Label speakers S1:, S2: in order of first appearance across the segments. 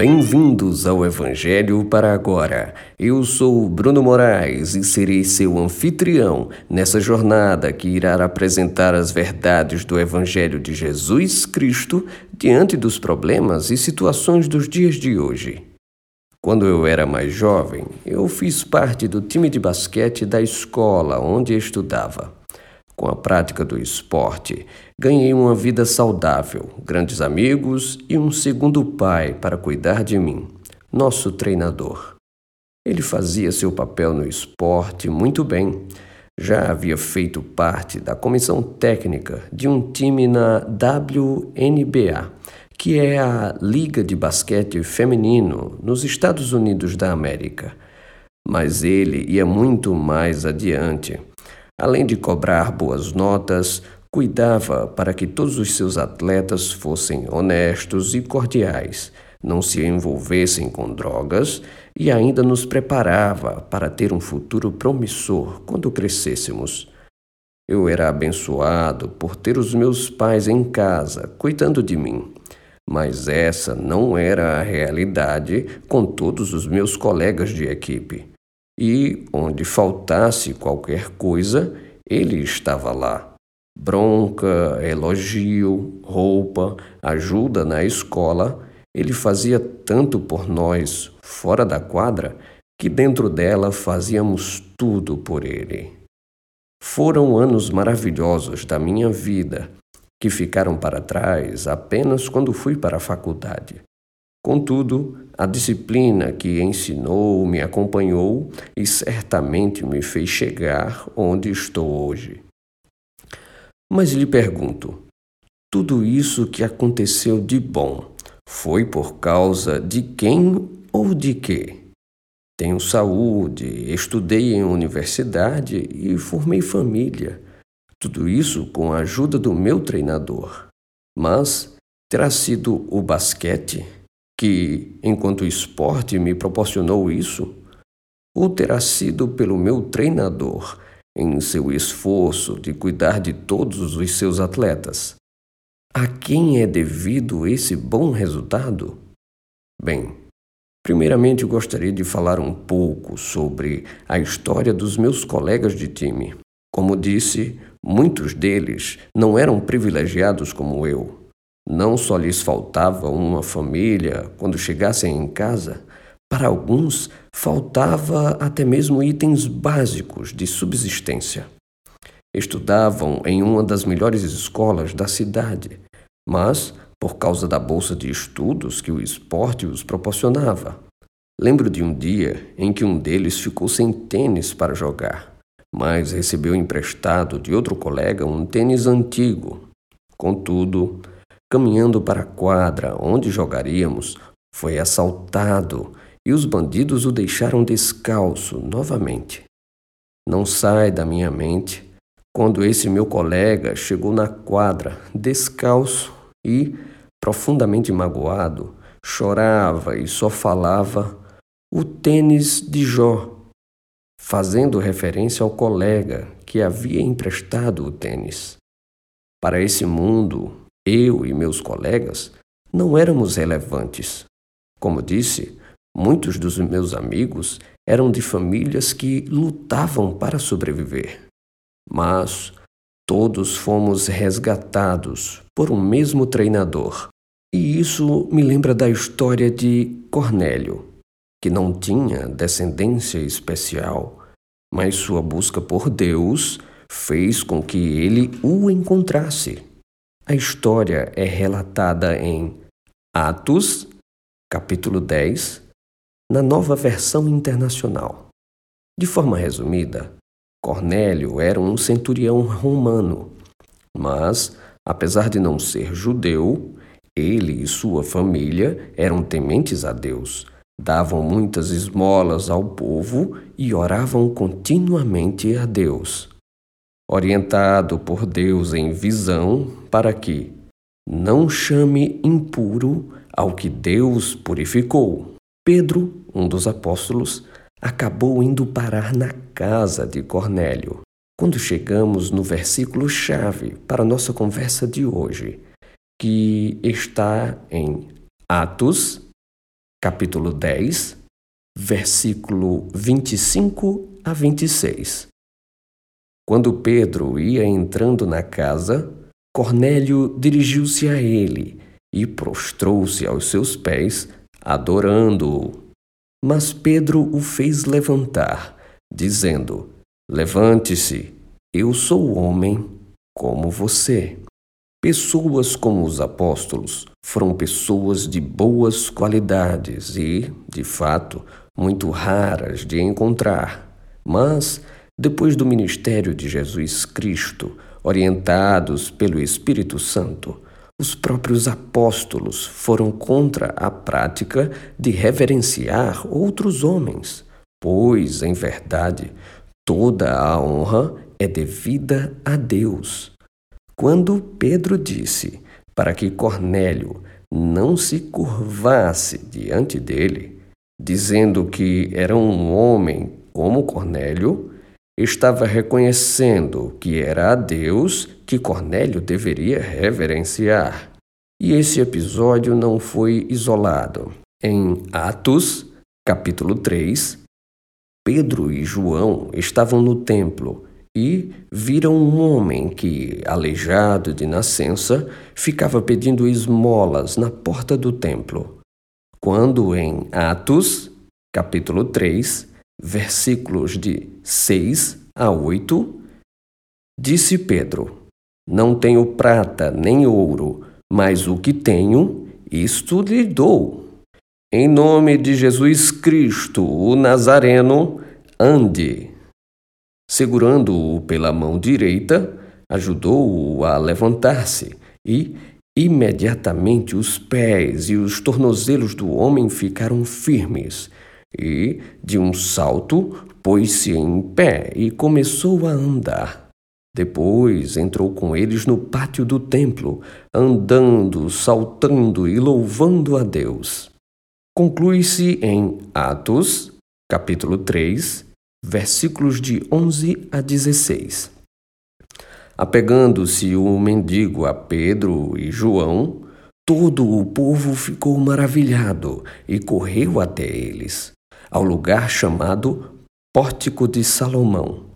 S1: Bem-vindos ao Evangelho para agora. Eu sou Bruno Moraes e serei seu anfitrião nessa jornada que irá apresentar as verdades do Evangelho de Jesus Cristo diante dos problemas e situações dos dias de hoje. Quando eu era mais jovem, eu fiz parte do time de basquete da escola onde estudava. Com a prática do esporte, ganhei uma vida saudável, grandes amigos e um segundo pai para cuidar de mim, nosso treinador. Ele fazia seu papel no esporte muito bem. Já havia feito parte da comissão técnica de um time na WNBA, que é a Liga de Basquete Feminino nos Estados Unidos da América. Mas ele ia muito mais adiante Além de cobrar boas notas, cuidava para que todos os seus atletas fossem honestos e cordiais, não se envolvessem com drogas e ainda nos preparava para ter um futuro promissor quando crescêssemos. Eu era abençoado por ter os meus pais em casa, cuidando de mim. Mas essa não era a realidade com todos os meus colegas de equipe e onde faltasse qualquer coisa, ele estava lá. Bronca, elogio, roupa, ajuda na escola, ele fazia tanto por nós, fora da quadra, que dentro dela fazíamos tudo por ele. Foram anos maravilhosos da minha vida, que ficaram para trás apenas quando fui para a faculdade. Contudo, a disciplina que ensinou me acompanhou e certamente me fez chegar onde estou hoje. Mas lhe pergunto: tudo isso que aconteceu de bom foi por causa de quem ou de quê? Tenho saúde, estudei em universidade e formei família. Tudo isso com a ajuda do meu treinador. Mas terá sido o basquete? Que, enquanto esporte, me proporcionou isso? Ou terá sido pelo meu treinador, em seu esforço de cuidar de todos os seus atletas? A quem é devido esse bom resultado? Bem, primeiramente gostaria de falar um pouco sobre a história dos meus colegas de time. Como disse, muitos deles não eram privilegiados como eu. Não só lhes faltava uma família quando chegassem em casa, para alguns faltava até mesmo itens básicos de subsistência. Estudavam em uma das melhores escolas da cidade, mas por causa da bolsa de estudos que o esporte os proporcionava. Lembro de um dia em que um deles ficou sem tênis para jogar, mas recebeu emprestado de outro colega um tênis antigo. Contudo, Caminhando para a quadra onde jogaríamos, foi assaltado e os bandidos o deixaram descalço novamente. Não sai da minha mente quando esse meu colega chegou na quadra descalço e, profundamente magoado, chorava e só falava o tênis de Jó, fazendo referência ao colega que havia emprestado o tênis. Para esse mundo, eu e meus colegas não éramos relevantes. Como disse, muitos dos meus amigos eram de famílias que lutavam para sobreviver. Mas todos fomos resgatados por um mesmo treinador. E isso me lembra da história de Cornélio, que não tinha descendência especial, mas sua busca por Deus fez com que ele o encontrasse. A história é relatada em Atos, capítulo 10, na nova versão internacional. De forma resumida, Cornélio era um centurião romano, mas, apesar de não ser judeu, ele e sua família eram tementes a Deus, davam muitas esmolas ao povo e oravam continuamente a Deus orientado por Deus em visão, para que não chame impuro ao que Deus purificou. Pedro, um dos apóstolos, acabou indo parar na casa de Cornélio. Quando chegamos no versículo-chave para nossa conversa de hoje, que está em Atos, capítulo 10, versículo 25 a 26. Quando Pedro ia entrando na casa, Cornélio dirigiu-se a ele e prostrou-se aos seus pés, adorando-o. Mas Pedro o fez levantar, dizendo: Levante-se, eu sou homem como você. Pessoas como os apóstolos foram pessoas de boas qualidades e, de fato, muito raras de encontrar. Mas, depois do ministério de Jesus Cristo, orientados pelo Espírito Santo, os próprios apóstolos foram contra a prática de reverenciar outros homens, pois, em verdade, toda a honra é devida a Deus. Quando Pedro disse para que Cornélio não se curvasse diante dele, dizendo que era um homem como Cornélio, estava reconhecendo que era a Deus que Cornélio deveria reverenciar. E esse episódio não foi isolado. Em Atos, capítulo 3, Pedro e João estavam no templo e viram um homem que, aleijado de nascença, ficava pedindo esmolas na porta do templo. Quando em Atos, capítulo 3, versículos de 6 a 8, disse Pedro: Não tenho prata nem ouro, mas o que tenho, isto lhe dou. Em nome de Jesus Cristo, o Nazareno, ande. Segurando-o pela mão direita, ajudou-o a levantar-se e, imediatamente, os pés e os tornozelos do homem ficaram firmes e, de um salto, pôs-se em pé e começou a andar. Depois entrou com eles no pátio do templo, andando, saltando e louvando a Deus. Conclui-se em Atos, capítulo 3, versículos de 11 a 16. Apegando-se o mendigo a Pedro e João, todo o povo ficou maravilhado e correu até eles, ao lugar chamado Pórtico de Salomão.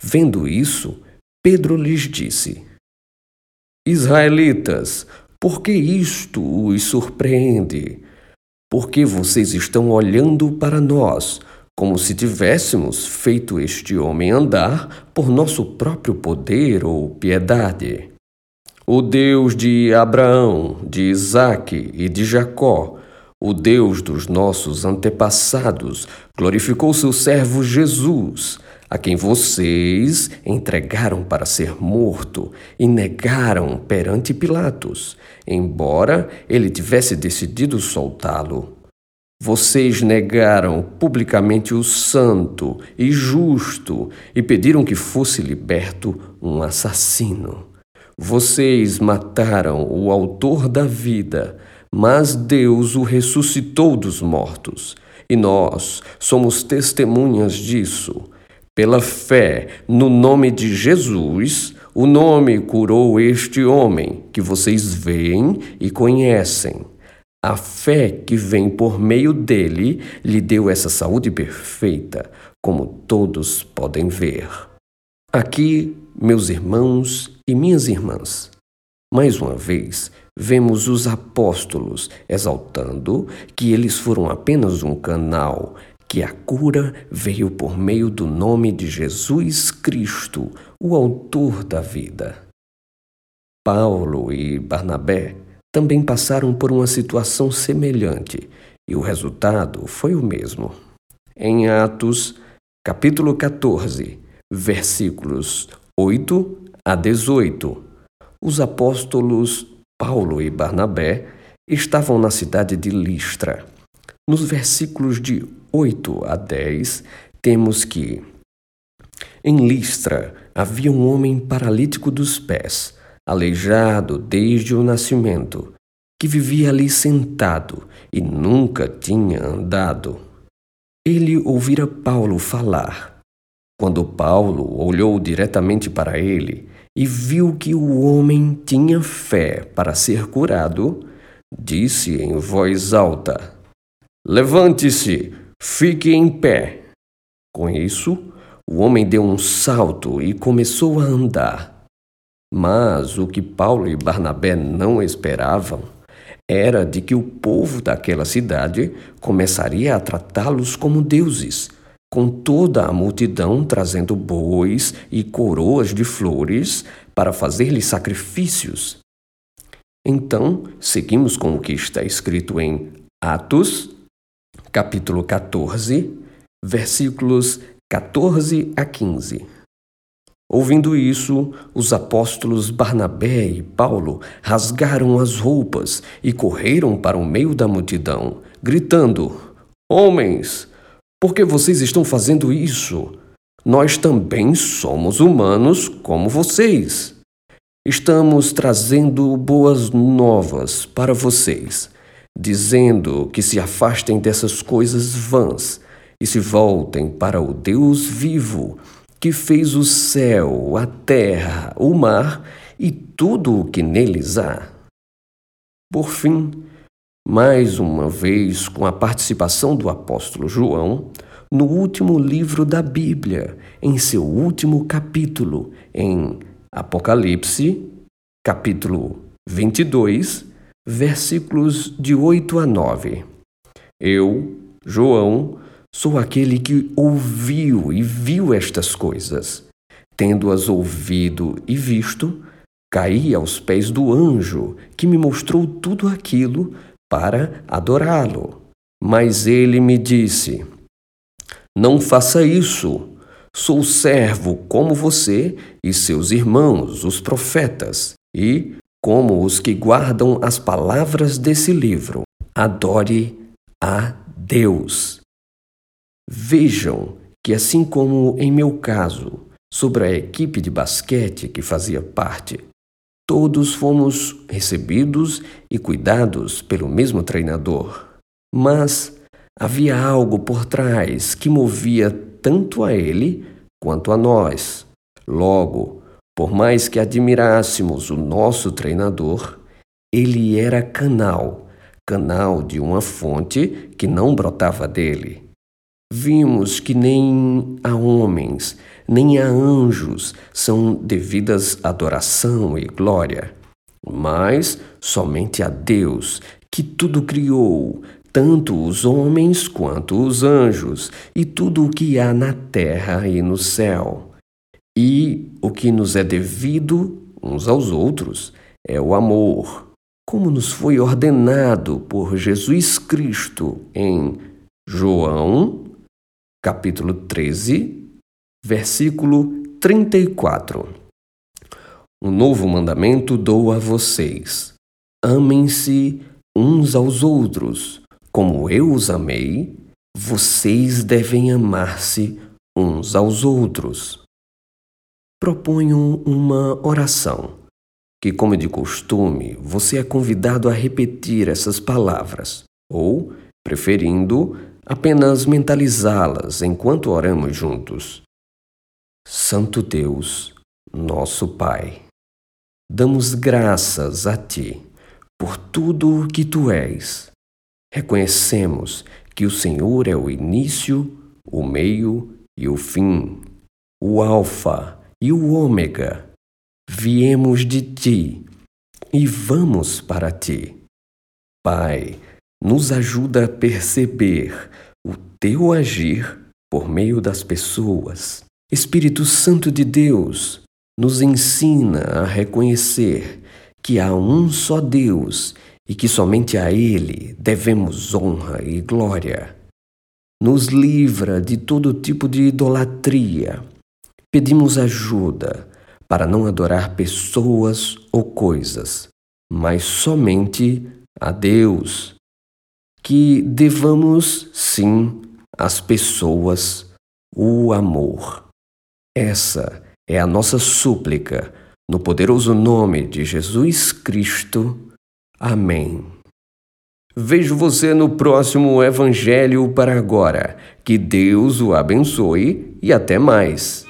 S1: Vendo isso, Pedro lhes disse: Israelitas, por que isto os surpreende? Por que vocês estão olhando para nós? como se tivéssemos feito este homem andar por nosso próprio poder ou piedade. O Deus de Abraão, de Isaque e de Jacó, o Deus dos nossos antepassados, glorificou seu servo Jesus, a quem vocês entregaram para ser morto e negaram perante Pilatos, embora ele tivesse decidido soltá-lo. Vocês negaram publicamente o santo e justo e pediram que fosse liberto um assassino. Vocês mataram o autor da vida, mas Deus o ressuscitou dos mortos. E nós somos testemunhas disso. Pela fé no nome de Jesus, o nome curou este homem que vocês veem e conhecem. A fé que vem por meio dele lhe deu essa saúde perfeita, como todos podem ver. Aqui, meus irmãos e minhas irmãs, mais uma vez, vemos os apóstolos exaltando que eles foram apenas um canal, que a cura veio por meio do nome de Jesus Cristo, o Autor da vida. Paulo e Barnabé também passaram por uma situação semelhante e o resultado foi o mesmo. Em Atos, capítulo 14, versículos 8 a 18, os apóstolos Paulo e Barnabé estavam na cidade de Listra. Nos versículos de 8 a 10, temos que em Listra havia um homem paralítico dos pés aleijado desde o nascimento, que vivia ali sentado e nunca tinha andado. Ele ouvira Paulo falar. Quando Paulo olhou diretamente para ele e viu que o homem tinha fé para ser curado, disse em voz alta: Levante-se, fique em pé. Com isso, o homem deu um salto e começou a andar. Mas o que Paulo e Barnabé não esperavam era de que o povo daquela cidade começaria a tratá-los como deuses, com toda a multidão trazendo bois e coroas de flores para fazer-lhe sacrifícios. Então, seguimos com o que está escrito em Atos, capítulo 14, versículos 14 a 15. Ouvindo isso, os apóstolos Barnabé e Paulo rasgaram as roupas e correram para o meio da multidão, gritando: Homens, por que vocês estão fazendo isso? Nós também somos humanos como vocês. Estamos trazendo boas novas para vocês, dizendo que se afastem dessas coisas vãs e se voltem para o Deus vivo que fez o céu, a terra, o mar e tudo o que neles há. Por fim, mais uma vez com a participação do apóstolo João, no último livro da Bíblia, em seu último capítulo, em Apocalipse, capítulo 22, versículos de 8 a 9. Eu, João, Sou aquele que ouviu e viu estas coisas. Tendo-as ouvido e visto, caí aos pés do anjo que me mostrou tudo aquilo para adorá-lo. Mas ele me disse: Não faça isso. Sou servo como você e seus irmãos, os profetas, e como os que guardam as palavras desse livro. Adore a Deus. Vejam que, assim como em meu caso, sobre a equipe de basquete que fazia parte, todos fomos recebidos e cuidados pelo mesmo treinador. Mas havia algo por trás que movia tanto a ele quanto a nós. Logo, por mais que admirássemos o nosso treinador, ele era canal, canal de uma fonte que não brotava dele. Vimos que nem a homens, nem a anjos são devidas adoração e glória, mas somente a Deus, que tudo criou, tanto os homens quanto os anjos, e tudo o que há na terra e no céu. E o que nos é devido uns aos outros é o amor, como nos foi ordenado por Jesus Cristo em João capítulo 13, versículo 34. Um novo mandamento dou a vocês: amem-se uns aos outros, como eu os amei, vocês devem amar-se uns aos outros. Proponho uma oração, que, como de costume, você é convidado a repetir essas palavras, ou, preferindo, apenas mentalizá-las enquanto oramos juntos. Santo Deus, nosso Pai, damos graças a Ti por tudo o que Tu és. Reconhecemos que o Senhor é o início, o meio e o fim, o Alfa e o Ômega. Viemos de Ti e vamos para Ti. Pai, nos ajuda a perceber o teu agir por meio das pessoas. Espírito Santo de Deus, nos ensina a reconhecer que há um só Deus e que somente a Ele devemos honra e glória. Nos livra de todo tipo de idolatria. Pedimos ajuda para não adorar pessoas ou coisas, mas somente a Deus que devamos sim às pessoas o amor. Essa é a nossa súplica, no poderoso nome de Jesus Cristo. Amém. Vejo você no próximo Evangelho para agora. Que Deus o abençoe e até mais.